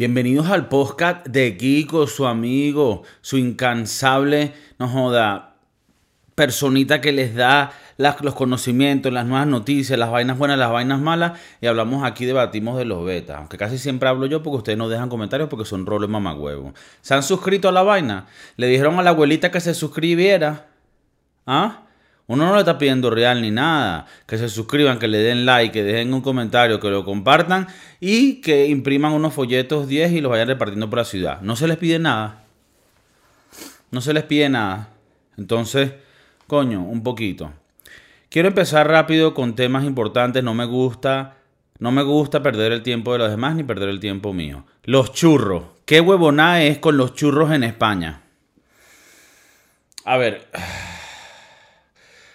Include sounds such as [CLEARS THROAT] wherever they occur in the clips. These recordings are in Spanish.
Bienvenidos al podcast de Kiko, su amigo, su incansable, no joda, personita que les da los conocimientos, las nuevas noticias, las vainas buenas, las vainas malas. Y hablamos aquí, debatimos de los betas. Aunque casi siempre hablo yo porque ustedes no dejan comentarios porque son roles mamagüevos. ¿Se han suscrito a la vaina? ¿Le dijeron a la abuelita que se suscribiera? ¿Ah? Uno no le está pidiendo real ni nada. Que se suscriban, que le den like, que dejen un comentario, que lo compartan y que impriman unos folletos 10 y los vayan repartiendo por la ciudad. No se les pide nada. No se les pide nada. Entonces, coño, un poquito. Quiero empezar rápido con temas importantes. No me gusta. No me gusta perder el tiempo de los demás ni perder el tiempo mío. Los churros. ¿Qué huevonada es con los churros en España? A ver.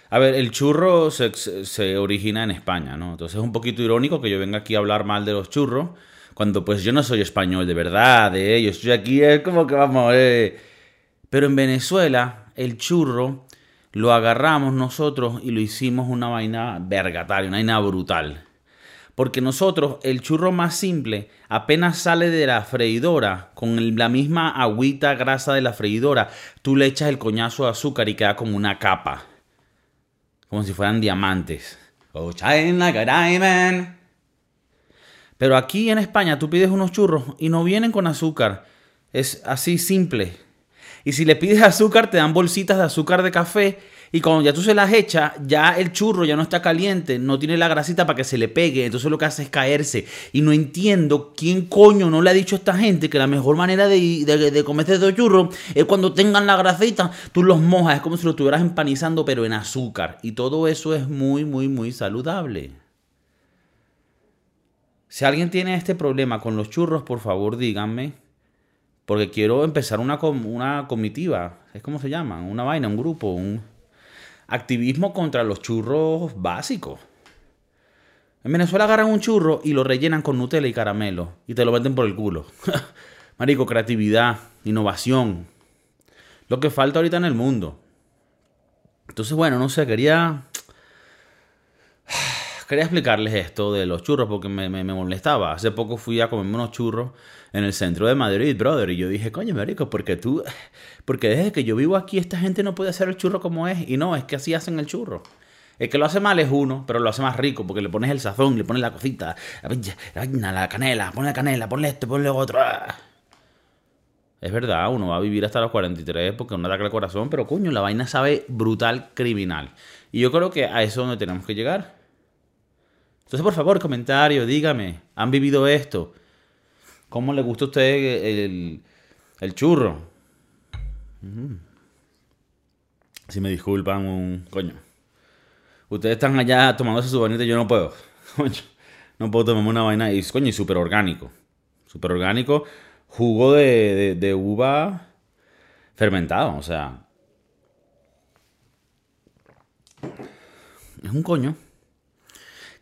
A ver, el churro se, origina en España, ¿no? Entonces es un poquito irónico que yo venga aquí a hablar mal de los churros, cuando pues yo no soy español de verdad, de ellos. Estoy aquí, es como que vamos, eh. Pero en Venezuela, el churro lo agarramos nosotros y lo hicimos una vaina vergataria, una vaina brutal. Porque nosotros, el churro más simple, apenas sale de la freidora, con la misma agüita grasa de la freidora, tú le echas el coñazo de azúcar y queda como una capa como si fueran diamantes. Pero aquí en España tú pides unos churros y no vienen con azúcar. Es así simple. Y si le pides azúcar, te dan bolsitas de azúcar de café y cuando ya tú se las echas, ya el churro ya no está caliente, no tiene la grasita para que se le pegue, entonces lo que hace es caerse. Y no entiendo quién coño no le ha dicho a esta gente que la mejor manera de, de, comerse estos churros es cuando tengan la grasita, tú los mojas, es como si lo estuvieras empanizando pero en azúcar. Y todo eso es muy, muy, muy saludable. Si alguien tiene este problema con los churros, por favor díganme. Porque quiero empezar una, una comitiva. ¿Es como se llama? Una vaina, un grupo, un activismo contra los churros básicos. En Venezuela agarran un churro y lo rellenan con Nutella y caramelo y te lo venden por el culo. [LAUGHS] Marico, creatividad, innovación. Lo que falta ahorita en el mundo. Entonces, bueno, no sé, quería. Quería explicarles esto de los churros porque me, molestaba. Hace poco fui a comerme unos churros en el centro de Madrid, brother. Y yo dije, coño, marico, porque tú, porque desde que yo vivo aquí esta gente no puede hacer el churro como es. Y no, es que así hacen el churro. El que lo hace mal es uno, pero lo hace más rico porque le pones el sazón, le pones la cosita, la, la canela, ponle la canela, ponle esto, ponle otro. Es verdad, uno va a vivir hasta los 43 porque uno ataca el corazón, pero coño, la vaina sabe brutal, criminal. Y yo creo que a eso es donde tenemos que llegar. Entonces, por favor, comentario, dígame, ¿han vivido esto? ¿Cómo le gusta a usted el, el churro? Si me disculpan, un coño. Ustedes están allá tomándose su vainita y yo no puedo. [LAUGHS] Coño, no puedo tomarme una vaina y, coño, y súper orgánico. Súper orgánico. Jugo de, de uva fermentado, o sea. Es un coño.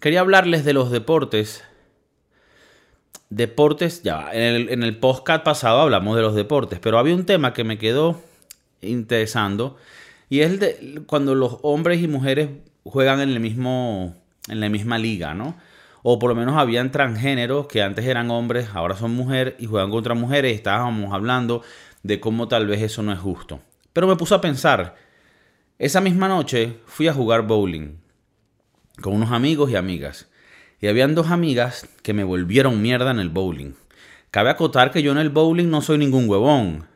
Quería hablarles de los deportes deportes, ya, en el, en el podcast pasado hablamos de los deportes, pero había un tema que me quedó interesando y es de cuando los hombres y mujeres juegan en el mismo, en la misma liga, ¿no? O por lo menos habían transgéneros que antes eran hombres, ahora son mujeres y juegan contra mujeres y estábamos hablando de cómo tal vez eso no es justo. Pero me puse a pensar, esa misma noche fui a jugar bowling con unos amigos y amigas. Y habían dos amigas que me volvieron mierda en el bowling. Cabe acotar que yo en el bowling no soy ningún huevón.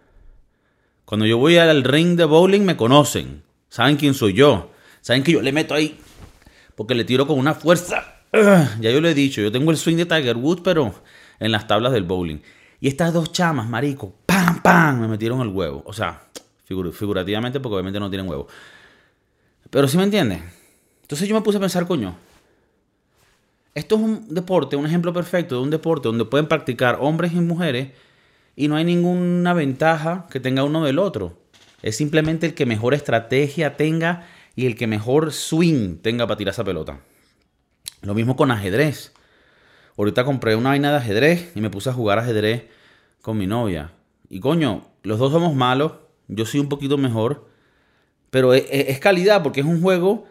Cuando yo voy al ring de bowling me conocen. Saben quién soy yo. Saben que yo le meto ahí porque le tiro con una fuerza. [CLEARS THROAT] Ya yo le he dicho, yo tengo el swing de Tiger Woods, pero en las tablas del bowling. Y estas dos chamas, marico, ¡pam, pam! Me metieron el huevo. O sea, figurativamente porque obviamente no tienen huevo. Pero sí me entienden. Entonces yo me puse a pensar, coño, esto es un deporte, un ejemplo perfecto de un deporte donde pueden practicar hombres y mujeres y no hay ninguna ventaja que tenga uno del otro. Es simplemente el que mejor estrategia tenga y el que mejor swing tenga para tirar esa pelota. Lo mismo con ajedrez. Ahorita compré una vaina de ajedrez y me puse a jugar ajedrez con mi novia. Y coño, los dos somos malos. Yo soy un poquito mejor. Pero es, es calidad porque es un juego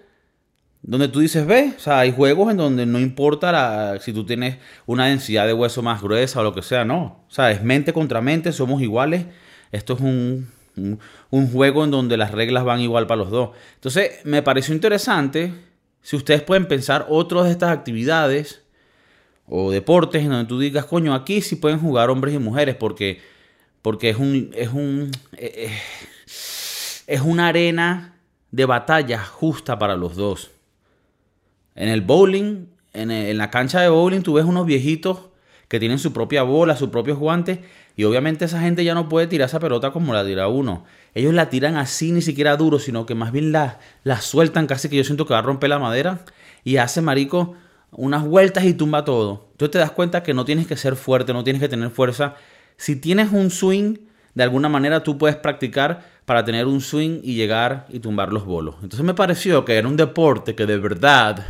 donde tú dices, ve, o sea, hay juegos en donde no importa la, si tú tienes una densidad de hueso más gruesa o lo que sea, no. O sea, es mente contra mente, somos iguales. Esto es un, un, juego en donde las reglas van igual para los dos. Entonces, me pareció interesante si ustedes pueden pensar otras de estas actividades o deportes en donde tú digas, coño, aquí sí pueden jugar hombres y mujeres porque, porque es un, es un, eh, eh, es una arena de batalla justa para los dos. En el bowling, en, la cancha de bowling, tú ves unos viejitos que tienen su propia bola, sus propios guantes, y obviamente esa gente ya no puede tirar esa pelota como la tira uno. Ellos la tiran así, ni siquiera duro, sino que más bien la, la sueltan casi que yo siento que va a romper la madera y hace marico unas vueltas y tumba todo. Tú te das cuenta que no tienes que ser fuerte, no tienes que tener fuerza. Si tienes un swing, de alguna manera tú puedes practicar para tener un swing y llegar y tumbar los bolos. Entonces me pareció que era un deporte que de verdad,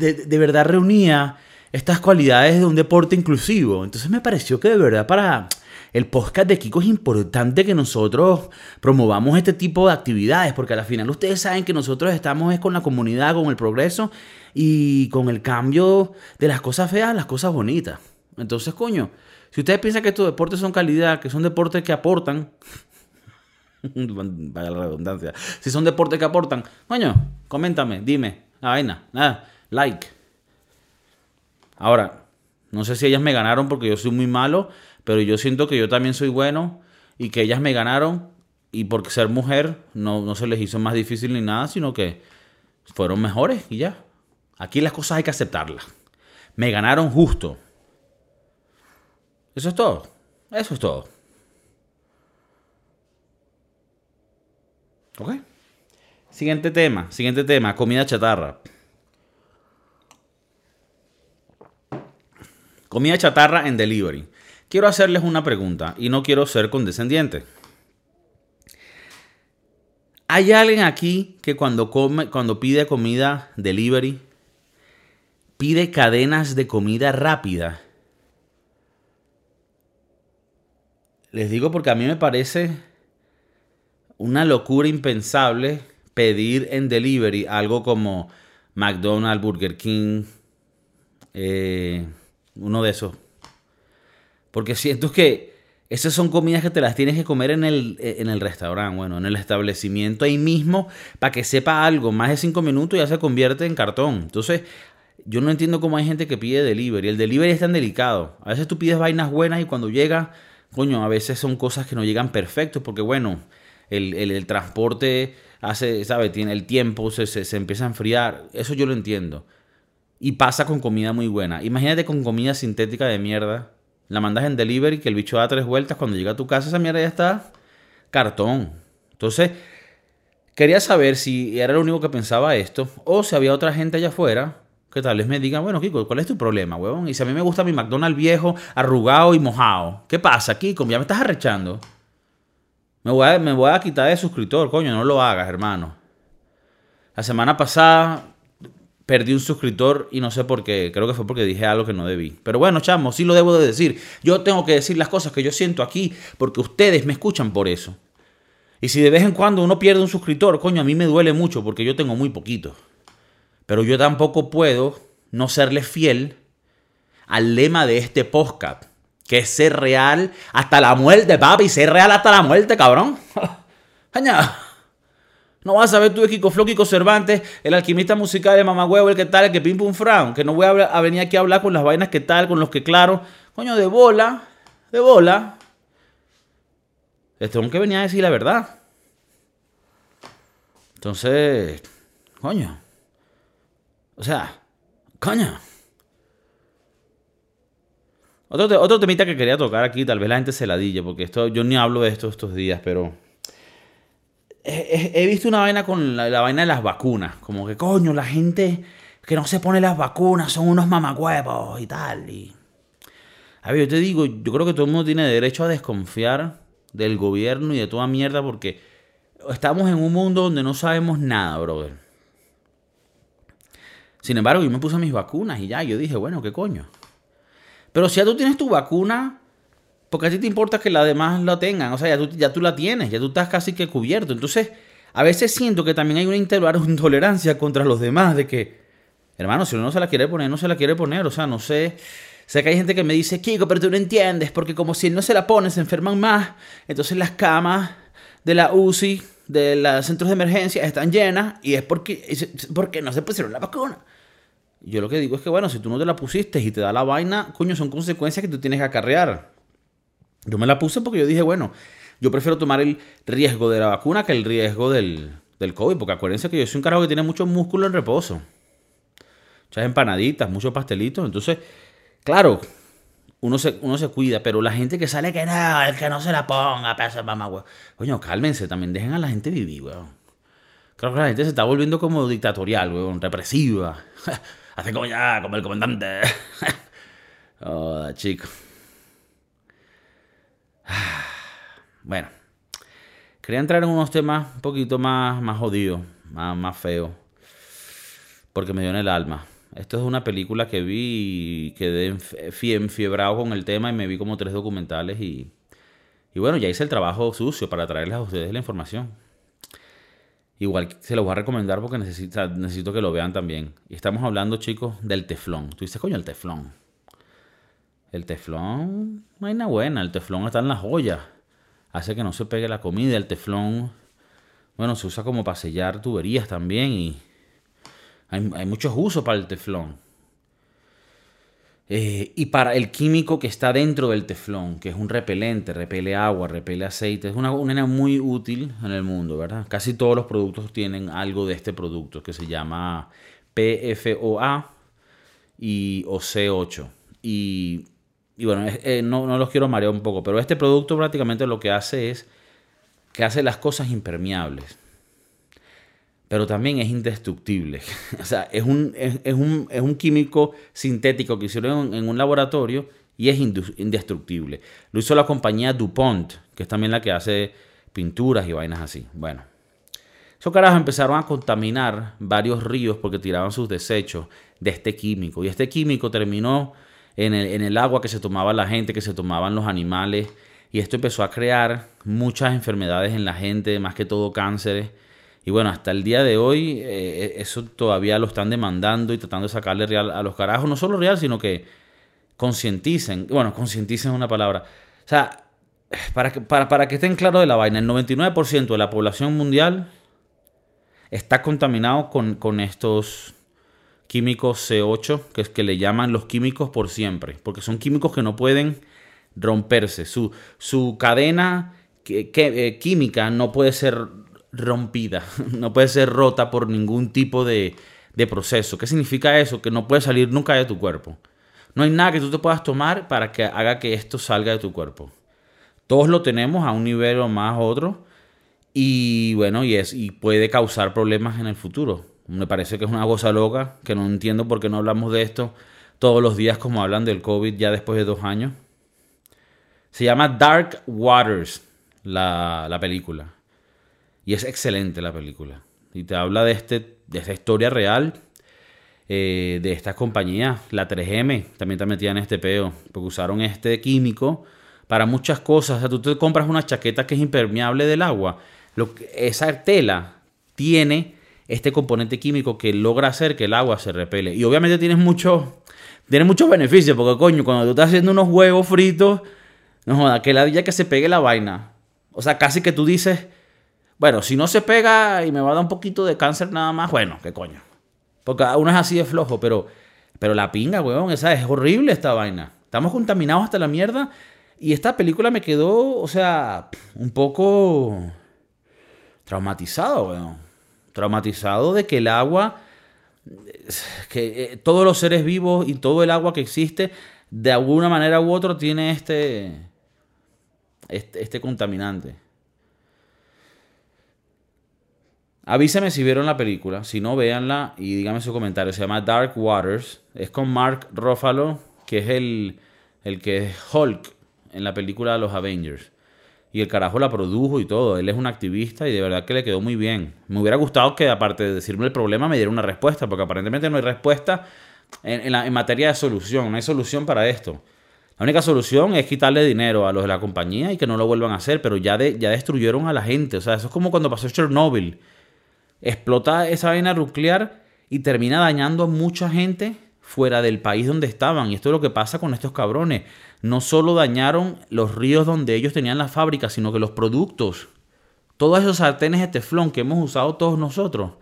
de, verdad reunía estas cualidades de un deporte inclusivo. Entonces me pareció que de verdad para el podcast de Kiko es importante que nosotros promovamos este tipo de actividades, porque al final ustedes saben que nosotros estamos es con la comunidad, con el progreso y con el cambio de las cosas feas a las cosas bonitas. Entonces, coño, si ustedes piensan que estos deportes son calidad, que son deportes que aportan, [LAUGHS] vaya la redundancia, si son deportes que aportan, coño, coméntame, dime, la vaina, nada, like. Ahora, no sé si ellas me ganaron porque yo soy muy malo, pero yo siento que yo también soy bueno y que ellas me ganaron y porque ser mujer no, no se les hizo más difícil ni nada, sino que fueron mejores y ya. Aquí las cosas hay que aceptarlas. Me ganaron justo. Eso es todo. Eso es todo. ¿Ok? Siguiente tema, siguiente tema, comida chatarra. Comida chatarra en delivery. Quiero hacerles una pregunta y no quiero ser condescendiente. ¿Hay alguien aquí que cuando come, cuando pide comida delivery, pide cadenas de comida rápida? Les digo porque a mí me parece una locura impensable pedir en delivery algo como McDonald's, Burger King, eh, uno de esos. Porque siento que esas son comidas que te las tienes que comer en el, en el restaurante, bueno, en el establecimiento ahí mismo, para que sepa algo. Más de cinco minutos ya se convierte en cartón. Entonces, yo no entiendo cómo hay gente que pide delivery. El delivery es tan delicado. A veces tú pides vainas buenas y cuando llega coño, a veces son cosas que no llegan perfectos porque, bueno, el, transporte hace, ¿sabe? Tiene el tiempo, se, se, empieza a enfriar. Eso yo lo entiendo. Y pasa con comida muy buena. Imagínate con comida sintética de mierda. La mandas en delivery, que el bicho da tres vueltas. Cuando llega a tu casa, esa mierda ya está cartón. Entonces, quería saber si era el único que pensaba esto o si había otra gente allá afuera que tal vez me digan, bueno, Kiko, ¿cuál es tu problema, huevón? Y si a mí me gusta mi McDonald's viejo, arrugado y mojado, ¿qué pasa, Kiko? Ya me estás arrechando. Me voy a, me voy a quitar de suscriptor, coño, no lo hagas, hermano. La semana pasada perdí un suscriptor y no sé por qué. Creo que fue porque dije algo que no debí. Pero bueno, chamo, sí lo debo de decir. Yo tengo que decir las cosas que yo siento aquí porque ustedes me escuchan por eso. Y si de vez en cuando uno pierde un suscriptor, coño, a mí me duele mucho porque yo tengo muy poquito. Pero yo tampoco puedo no serle fiel al lema de este podcast, que es ser real hasta la muerte, papi, ser real hasta la muerte, cabrón. [LAUGHS] No vas a ver tú de Kiko Kiko Cervantes, el alquimista musical de Mamagüevo, el que tal, el que pim pum frown, que no voy a, venir aquí a hablar con las vainas que tal, con los que claro, coño, de bola, de bola. Les tengo que venir a decir la verdad. Entonces, coño. O sea, coño. Otro, otro temita que quería tocar aquí, tal vez la gente se la dille, porque esto, yo ni hablo de esto estos días, pero he, visto una vaina con la, vaina de las vacunas. Como que, coño, la gente que no se pone las vacunas son unos mamacuevos y tal. Y... A ver, yo te digo, yo creo que todo el mundo tiene derecho a desconfiar del gobierno y de toda mierda porque estamos en un mundo donde no sabemos nada, brother. Sin embargo, yo me puse mis vacunas y ya, yo dije, bueno, ¿qué coño? Pero si ya tú tienes tu vacuna, porque a ti te importa que las demás la tengan, o sea, ya tú, ya tú la tienes, ya tú estás casi que cubierto. Entonces, a veces siento que también hay una [LAUGHS] intolerancia contra los demás, de que, hermano, si uno no se la quiere poner, no se la quiere poner. O sea, no sé. Sé que hay gente que me dice, Kiko, pero tú no entiendes, porque como si no se la pone, se enferman más. Entonces las camas de la UCI, de los centros de emergencia, están llenas y es porque, porque no se pusieron la vacuna. Yo lo que digo es que, bueno, si tú no te la pusiste y te da la vaina, coño, son consecuencias que tú tienes que acarrear. Yo me la puse porque yo dije, bueno, yo prefiero tomar el riesgo de la vacuna que el riesgo del, del COVID, porque acuérdense que yo soy un carajo que tiene mucho músculo en reposo. Muchas empanaditas, muchos pastelitos. Entonces, claro, uno se, uno se cuida, pero la gente que sale que no, el que no se la ponga, pasa mamá, weón. Coño, cálmense, también dejen a la gente vivir, weón. Creo que la gente se está volviendo como dictatorial, weón, represiva. [LAUGHS] Hace como ya, como el comandante. oh, [LAUGHS] chico. [SIGHS] Bueno, quería entrar en unos temas un poquito más, más jodidos, más, más feos, porque me dio en el alma. Esto es una película que vi y quedé enfiebrado con el tema y me vi como tres documentales y, y bueno, ya hice el trabajo sucio para traerles a ustedes la información. Igual se los voy a recomendar porque necesito, necesito que lo vean también. Y estamos hablando, chicos, del teflón. Tú dices, coño, el teflón. El teflón, no buena. El teflón está en las joyas. Hace que no se pegue la comida. El teflón, bueno, se usa como para sellar tuberías también. Y hay, muchos usos para el teflón. Eh, y para el químico que está dentro del teflón, que es un repelente, repele agua, repele aceite, es una una muy útil en el mundo, ¿verdad? Casi todos los productos tienen algo de este producto que se llama PFOA y OC8. Y, y bueno, eh, no, no los quiero marear un poco, pero este producto prácticamente lo que hace es que hace las cosas impermeables pero también es indestructible. [LAUGHS] o sea, es un, es, un, es un, químico sintético que hicieron en, un laboratorio y es indestructible. Lo hizo la compañía DuPont, que es también la que hace pinturas y vainas así. Bueno, esos carajos empezaron a contaminar varios ríos porque tiraban sus desechos de este químico. Y este químico terminó en el, en el agua que se tomaba la gente, que se tomaban los animales. Y esto empezó a crear muchas enfermedades en la gente, más que todo cánceres y bueno, hasta el día de hoy eh, eso todavía lo están demandando y tratando de sacarle real a los carajos. No solo real, sino que concienticen. Bueno, concienticen es una palabra. O sea, para que, para, para que estén claros de la vaina, el 99% de la población mundial está contaminado con, con estos químicos C8, que es que le llaman los químicos por siempre, porque son químicos que no pueden romperse. Su, su cadena eh, química no puede ser rompida, [LAUGHS] no puede ser rota por ningún tipo de, proceso. ¿Qué significa eso? Que no puede salir nunca de tu cuerpo. No hay nada que tú te puedas tomar para que haga que esto salga de tu cuerpo. Todos lo tenemos a un nivel o más otro. Y bueno, y, es, y puede causar problemas en el futuro. Me parece que es una cosa loca, que no entiendo por qué no hablamos de esto todos los días como hablan del COVID ya después de dos años. Se llama Dark Waters, la, la película. Y es excelente la película. Y te habla de, este, de esta historia real eh, de esta compañía. La 3M también te metía en este peo. Porque usaron este químico para muchas cosas. O sea, tú te compras una chaqueta que es impermeable del agua. Lo que, esa tela tiene este componente químico que logra hacer que el agua se repele. Y obviamente tienes mucho, tiene muchos beneficios. Porque coño, cuando tú estás haciendo unos huevos fritos, no joda, que la día que se pegue la vaina. O sea, casi que tú dices bueno, si no se pega y me va a dar un poquito de cáncer nada más, bueno, qué coño. Porque uno es así de flojo, pero, pero la pinga, weón, esa es horrible esta vaina. Estamos contaminados hasta la mierda. Y esta película me quedó, o sea, un poco traumatizado, weón. Traumatizado de que el agua, que eh, todos los seres vivos y todo el agua que existe, de alguna manera u otra tiene este, este, este contaminante. Avísame si vieron la película. Si no, véanla y díganme su comentario. Se llama Dark Waters. Es con Mark Ruffalo, que es el, el que es Hulk en la película de los Avengers. Y el carajo la produjo y todo. Él es un activista y de verdad que le quedó muy bien. Me hubiera gustado que, aparte de decirme el problema, me diera una respuesta, porque aparentemente no hay respuesta en, en materia de solución. No hay solución para esto. La única solución es quitarle dinero a los de la compañía y que no lo vuelvan a hacer, pero ya, ya destruyeron a la gente. O sea, eso es como cuando pasó Chernobyl. Explota esa vaina nuclear y termina dañando a mucha gente fuera del país donde estaban. Y esto es lo que pasa con estos cabrones. No solo dañaron los ríos donde ellos tenían las fábricas, sino que los productos, todos esos sartenes de teflón que hemos usado todos nosotros,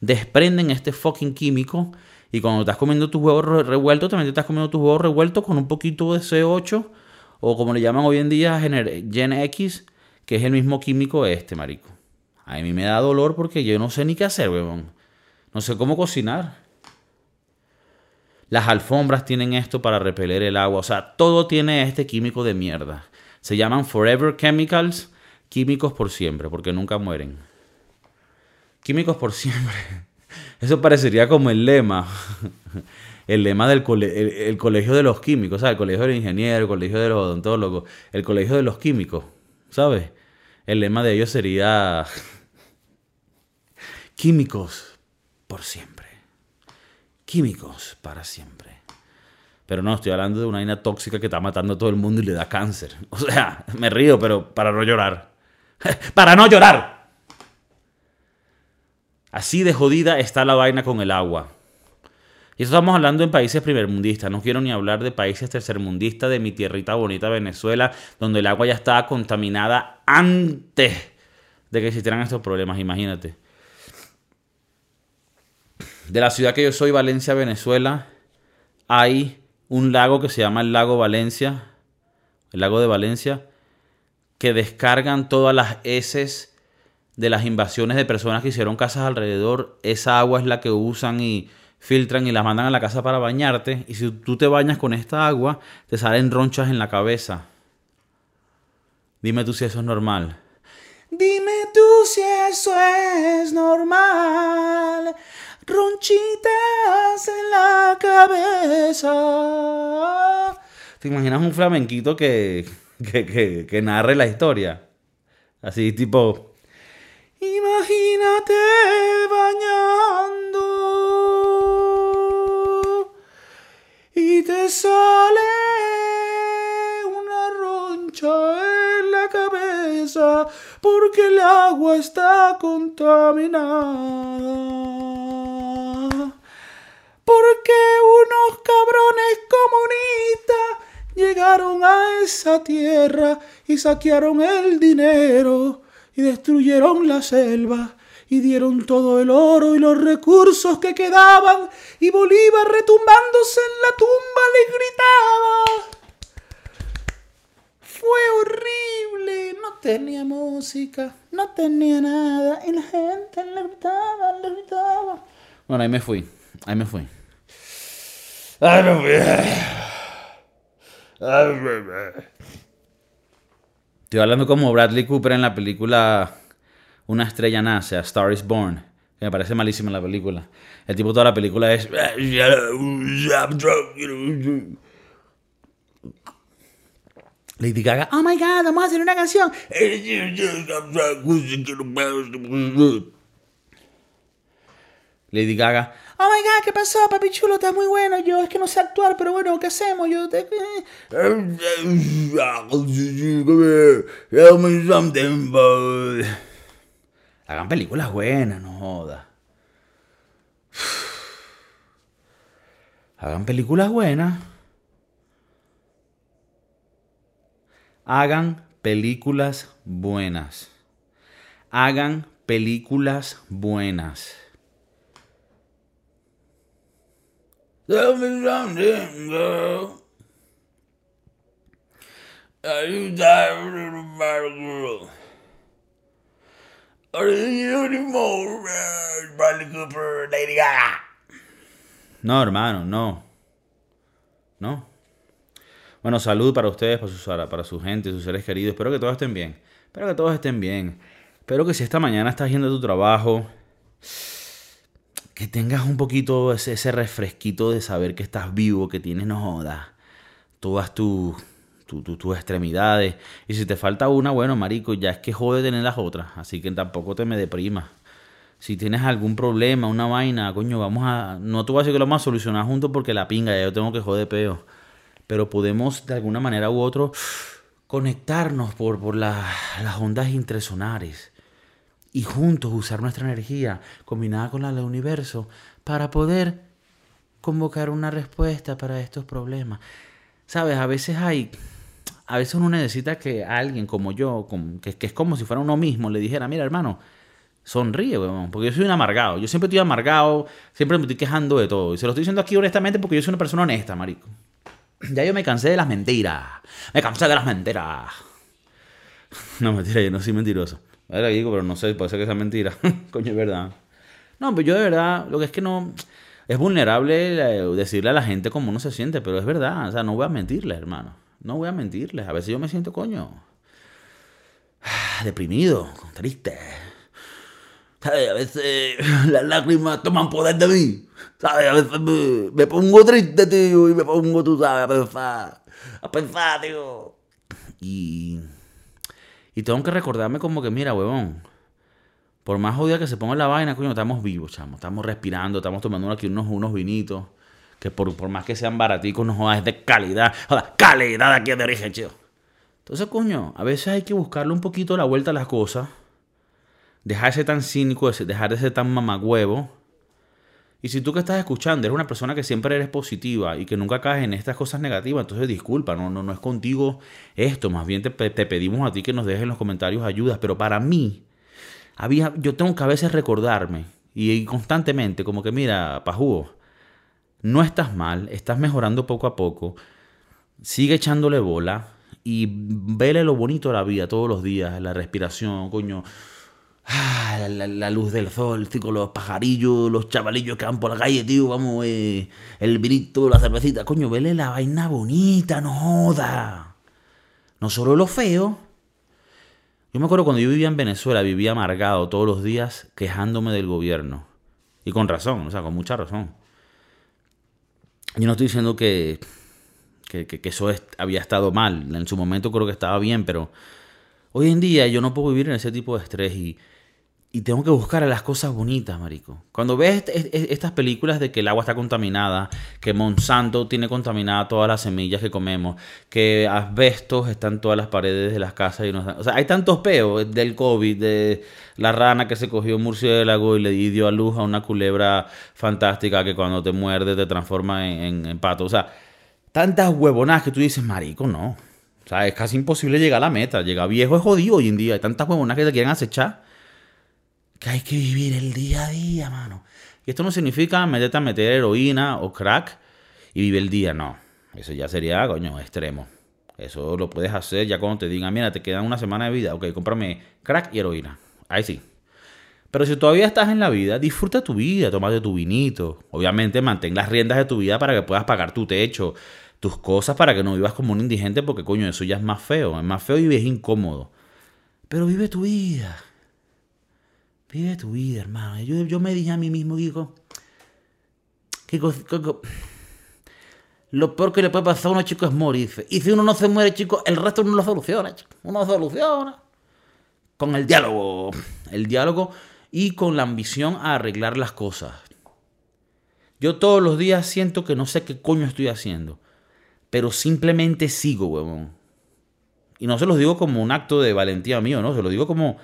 desprenden este fucking químico. Y cuando estás comiendo tu huevo revuelto, también te estás comiendo tu huevo revuelto con un poquito de C8, o como le llaman hoy en día Gen X, que es el mismo químico este, marico. A mí me da dolor porque yo no sé ni qué hacer, weón. No sé cómo cocinar. Las alfombras tienen esto para repeler el agua. O sea, todo tiene este químico de mierda. Se llaman Forever Chemicals, químicos por siempre, porque nunca mueren. Químicos por siempre. [LAUGHS] Eso parecería como el lema. [LAUGHS] El lema del el, colegio de los químicos, sea, el colegio del ingeniero, el colegio de los odontólogos, el colegio de los químicos, ¿sabes? El lema de ellos sería [LAUGHS] químicos por siempre químicos para siempre. Pero no, estoy hablando de una vaina tóxica que está matando a todo el mundo y le da cáncer. [LAUGHS] O sea, me río, pero para no llorar. [LAUGHS] ¡Para no llorar! Así de jodida está la vaina con el agua. Y eso estamos hablando en países primermundistas. No quiero ni hablar de países tercermundistas, de mi tierrita bonita Venezuela, donde el agua ya estaba contaminada antes de que existieran estos problemas. Imagínate de la ciudad que yo soy, Valencia, Venezuela, hay un lago que se llama el lago Valencia, el lago de Valencia, que descargan todas las heces de las invasiones de personas que hicieron casas alrededor. Esa agua es la que usan y filtran y la mandan a la casa para bañarte. Y si tú te bañas con esta agua, te salen ronchas en la cabeza. Dime tú si eso es normal. Dime tú si eso es normal ronchitas en la cabeza. ¿Te imaginas un flamenquito que, que, que, narre la historia? Así tipo... Imagínate bañando y te sale una roncha en la cabeza porque el agua está contaminada porque unos cabrones comunistas llegaron a esa tierra y saquearon el dinero y destruyeron la selva y dieron todo el oro y los recursos que quedaban y Bolívar retumbándose en la tumba le gritaba. Fue horrible, no tenía música, no tenía nada y la gente le gritaba, le gritaba. Bueno, ahí me fui, ahí me fui. Estoy hablando como Bradley Cooper en la película Una estrella nace, A Star is Born. Que me parece malísima la película. El tipo toda la película es. Lady Gaga, oh my god, vamos a hacer una canción. Lady Gaga, oh my god, ¿qué pasó, papi chulo? Está muy bueno. Yo es que no sé actuar, pero bueno, ¿qué hacemos? Yo te... Hagan películas buenas, no joda. Hagan películas buenas. Hagan películas buenas. Hagan películas buenas. Tell me. Are you girl? Are you? No, hermano, no. No. Bueno, salud para ustedes, para su, para su gente, sus seres queridos. Espero que todos estén bien. Espero que todos estén bien. Espero que si esta mañana estás yendo tu trabajo que tengas un poquito ese, refresquito de saber que estás vivo, que tienes, no todas tus tus extremidades. Y si te falta una, bueno, marico, ya es que jode tener las otras. Así que tampoco te me deprimas. Si tienes algún problema, una vaina, coño, vamos a... No te voy a decir que lo vamos a solucionar juntos porque la pinga, ya yo tengo que joder peo. pero podemos de alguna manera u otro [SNIFFS] conectarnos por, por las ondas intrasonares y juntos usar nuestra energía combinada con la del universo para poder convocar una respuesta para estos problemas. Sabes, a veces hay, a veces uno necesita que alguien como yo, que, que es como si fuera uno mismo, le dijera, mira hermano, sonríe, porque yo soy un amargado. Yo siempre estoy amargado, siempre me estoy quejando de todo. Y se lo estoy diciendo aquí honestamente porque yo soy una persona honesta, marico. Ya yo me cansé de las mentiras. Me cansé de las mentiras. [LAUGHS] No, mentira, yo no soy mentiroso. Ahora digo, pero no sé, puede ser que sea mentira. [LAUGHS] Coño, es verdad. No, pues yo de verdad, lo que es que no. Es vulnerable eh, decirle a la gente cómo uno se siente, pero es verdad. O sea, no voy a mentirles, hermano. No voy a mentirles. A veces yo me siento, coño. [SIGHS] Deprimido, triste. ¿Sabes? A veces [LAUGHS] las lágrimas toman poder de mí. ¿Sabes? A veces me, pongo triste, tío, y me pongo, tú sabes, a pensar. A pensar, tío. Y. Y tengo que recordarme como que, mira, huevón. Por más jodida que se ponga la vaina, coño, estamos vivos, chamo. Estamos respirando, estamos tomando aquí unos, unos vinitos. Que por, por más que sean baraticos, no jodas, es de calidad. Joda, calidad aquí de origen, chido. Entonces, coño, a veces hay que buscarle un poquito la vuelta a las cosas. Dejar de ser tan cínico, dejar de ser tan mamagüevo y si tú que estás escuchando eres una persona que siempre eres positiva y que nunca caes en estas cosas negativas, entonces disculpa, no, no, no es contigo esto, más bien te, pedimos a ti que nos dejes en los comentarios ayudas, pero para mí, había, yo tengo que a veces recordarme y, constantemente como que mira, Pajú, no estás mal, estás mejorando poco a poco, sigue echándole bola y vele lo bonito de la vida todos los días, la respiración, coño Ah, la, luz del sol, con los pajarillos, los chavalillos que van por la calle, tío, vamos, eh, el vinito, la cervecita. Coño, vele la vaina bonita, no joda. No solo lo feo. Yo me acuerdo cuando yo vivía en Venezuela, vivía amargado todos los días quejándome del gobierno. Y con razón, o sea, con mucha razón. Yo no estoy diciendo que, que, eso había estado mal. En su momento creo que estaba bien, pero hoy en día yo no puedo vivir en ese tipo de estrés y y tengo que buscar a las cosas bonitas, marico. Cuando ves estas películas de que el agua está contaminada, que Monsanto tiene contaminada todas las semillas que comemos, que asbestos están todas las paredes de las casas y no, o sea, hay tantos peos del COVID, de la rana que se cogió un murciélago y le dio a luz a una culebra fantástica que cuando te muerde te transforma en, pato. O sea, tantas huevonas que tú dices, marico, no. O sea, es casi imposible llegar a la meta. Llegar viejo es jodido hoy en día. Hay tantas huevonas que te quieren acechar que hay que vivir el día a día, mano. Y esto no significa meterte a meter heroína o crack y vivir el día, no. Eso ya sería, coño, extremo. Eso lo puedes hacer ya cuando te digan, mira, te quedan una semana de vida, ok, cómprame crack y heroína. Ahí sí. Pero si todavía estás en la vida, disfruta tu vida, tómate tu vinito. Obviamente mantén las riendas de tu vida para que puedas pagar tu techo, tus cosas para que no vivas como un indigente, porque coño, eso ya es más feo. Es más feo y es incómodo. Pero vive tu vida. Vive tu vida, hermano. Yo, yo me dije a mí mismo, digo, Kiko, lo peor que le puede pasar a uno, chico, es morirse. Y si uno no se muere, chico, el resto uno lo soluciona, chico. Uno lo soluciona. Con el diálogo. El diálogo y con la ambición a arreglar las cosas. Yo todos los días siento que no sé qué coño estoy haciendo. Pero simplemente sigo, huevón. Y no se los digo como un acto de valentía mío, ¿no? Se lo digo como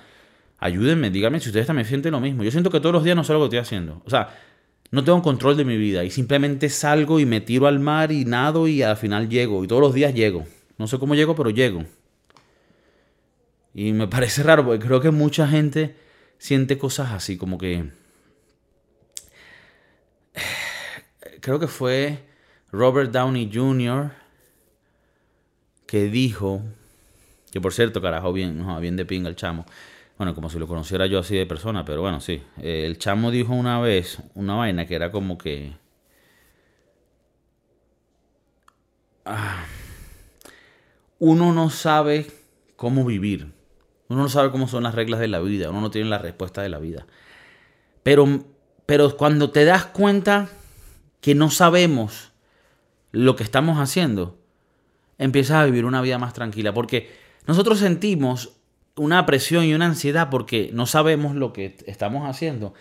ayúdenme, díganme si ustedes también sienten lo mismo. Yo siento que todos los días no sé lo que estoy haciendo. O sea, no tengo control de mi vida y simplemente salgo y me tiro al mar y nado y al final llego. Y todos los días llego. No sé cómo llego, pero llego. Y me [LAUGHS] parece raro porque creo que mucha gente siente cosas así, como que... [SIGHS] Creo que fue Robert Downey Jr. que dijo, que por cierto, carajo, bien, no, bien de pinga el chamo, bueno, como si lo conociera yo así de persona, pero bueno, sí. Eh, el chamo dijo una vez una vaina que era como que... Ah, uno no sabe cómo vivir. Uno no sabe cómo son las reglas de la vida. Uno no tiene la respuesta de la vida. Pero, pero cuando te das cuenta que no sabemos lo que estamos haciendo, empiezas a vivir una vida más tranquila. Porque nosotros sentimos una presión y una ansiedad porque no sabemos lo que estamos haciendo.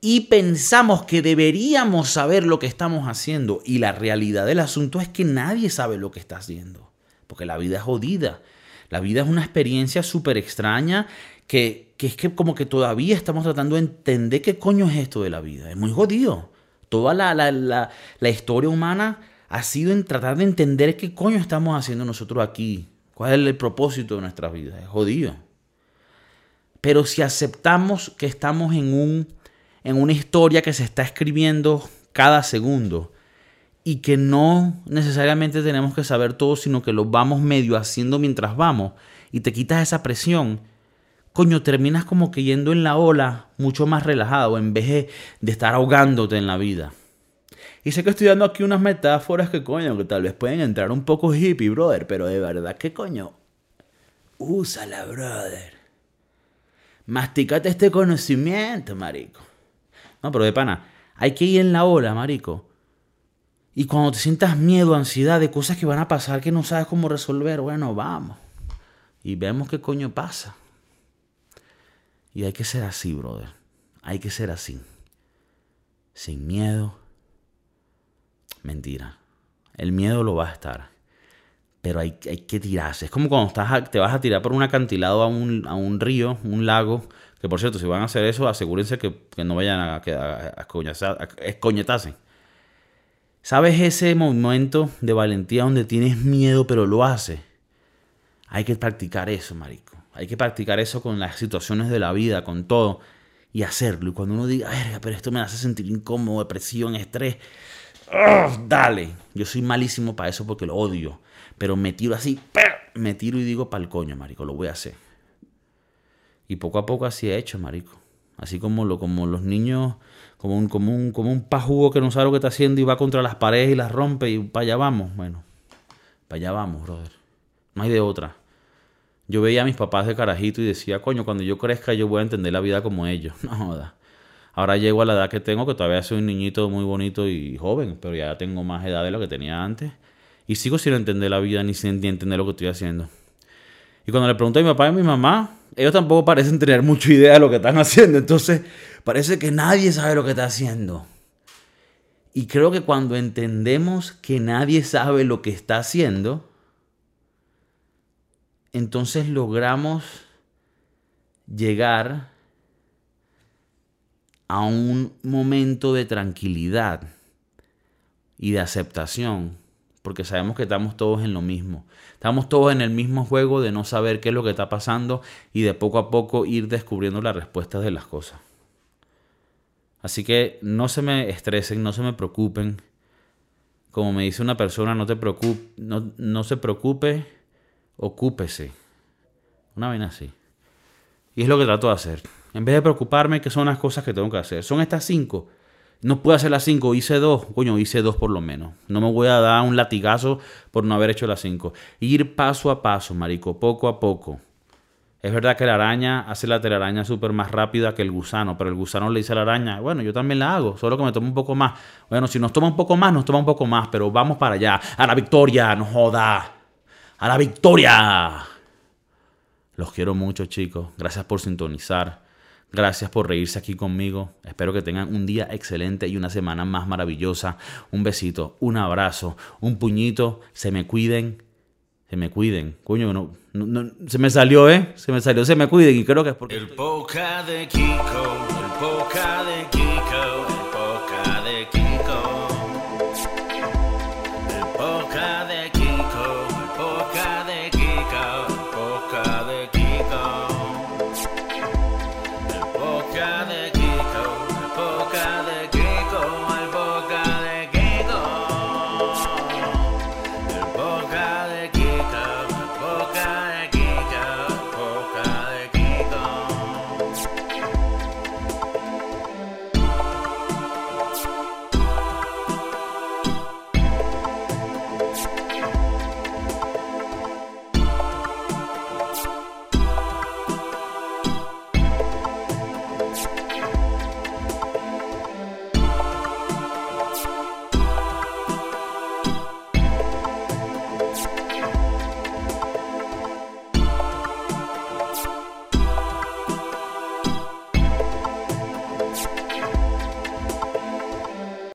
y pensamos que deberíamos saber lo que estamos haciendo. Y la realidad del asunto es que nadie sabe lo que está haciendo. Porque la vida es jodida. La vida es una experiencia súper extraña que, es que como que todavía estamos tratando de entender qué coño es esto de la vida. Es muy jodido. Toda la, la historia humana ha sido en tratar de entender qué coño estamos haciendo nosotros aquí. ¿Cuál es el propósito de nuestra vida? Es jodido. Pero si aceptamos que estamos en un en una historia que se está escribiendo cada segundo y que no necesariamente tenemos que saber todo, sino que lo vamos medio haciendo mientras vamos y te quitas esa presión, coño, terminas como que yendo en la ola mucho más relajado en vez de, estar ahogándote en la vida. Y sé que estoy dando aquí unas metáforas que coño, que tal vez pueden entrar un poco hippie, brother, pero de verdad que coño, úsala, brother. Masticate este conocimiento, marico. No, pero de pana, hay que ir en la ola, marico. Y cuando te sientas miedo, ansiedad de cosas que van a pasar que no sabes cómo resolver, bueno, vamos. Y vemos qué coño pasa. Y hay que ser así, brother. Hay que ser así. Sin miedo. Mentira. El miedo lo va a estar. Pero hay, hay que tirarse. Es como cuando estás te vas a tirar por un acantilado a un, a un río, un lago, que por cierto, si van a hacer eso, asegúrense que, no vayan a, a, escoñetarse. ¿Sabes ese momento de valentía donde tienes miedo pero lo haces? Hay que practicar eso, marico. Hay que practicar eso con las situaciones de la vida, con todo. Y hacerlo. Y cuando uno diga, pero esto me hace sentir incómodo, depresión, estrés. dale. Yo soy malísimo para eso porque lo odio. Pero me tiro así, me tiro y digo, pa'l coño, marico, lo voy a hacer. Y poco a poco así he hecho, marico. Así como, lo, como los niños, como un, como, un, como un pajugo que no sabe lo que está haciendo y va contra las paredes y las rompe y para allá vamos. Bueno, para allá vamos, brother. No hay de otra. Yo veía a mis papás de carajito y decía, coño, cuando yo crezca yo voy a entender la vida como ellos. [LAUGHS] No. Ahora llego a la edad que tengo, que todavía soy un niñito muy bonito y joven, pero ya tengo más edad de lo que tenía antes. Y sigo sin entender la vida ni sin entender lo que estoy haciendo. Y cuando le pregunto a mi papá y a mi mamá, ellos tampoco parecen tener mucha idea de lo que están haciendo. Entonces, parece que nadie sabe lo que está haciendo. Y creo que cuando entendemos que nadie sabe lo que está haciendo, entonces logramos llegar a un momento de tranquilidad y de aceptación porque sabemos que estamos todos en lo mismo. Estamos todos en el mismo juego de no saber qué es lo que está pasando y de poco a poco ir descubriendo las respuestas de las cosas. Así que no se me estresen, no se me preocupen. Como me dice una persona, no te preocupe, no, no se preocupe, ocúpese. Una vaina así. Y es lo que trato de hacer. En vez de preocuparme, ¿qué son las cosas que tengo que hacer? Son estas cinco no puedo hacer las 5, hice dos. Coño, hice dos por lo menos. No me voy a dar un latigazo por no haber hecho las 5. Ir paso a paso, marico, poco a poco. Es verdad que la araña hace la telaraña súper más rápida que el gusano, pero el gusano le dice a la araña, bueno, yo también la hago, solo que me toma un poco más. Bueno, si nos toma un poco más, nos toma un poco más, pero vamos para allá. A la victoria, no joda. A la victoria. Los quiero mucho, chicos. Gracias por sintonizar. Gracias por reírse aquí conmigo. Espero que tengan un día excelente y una semana más maravillosa. Un besito, un abrazo, un puñito. Se me cuiden. Se me cuiden. Coño, no, se me salió, ¿eh? Se me salió, se me cuiden. Y creo que es porque. El poca de Kiko, el poca de Kiko.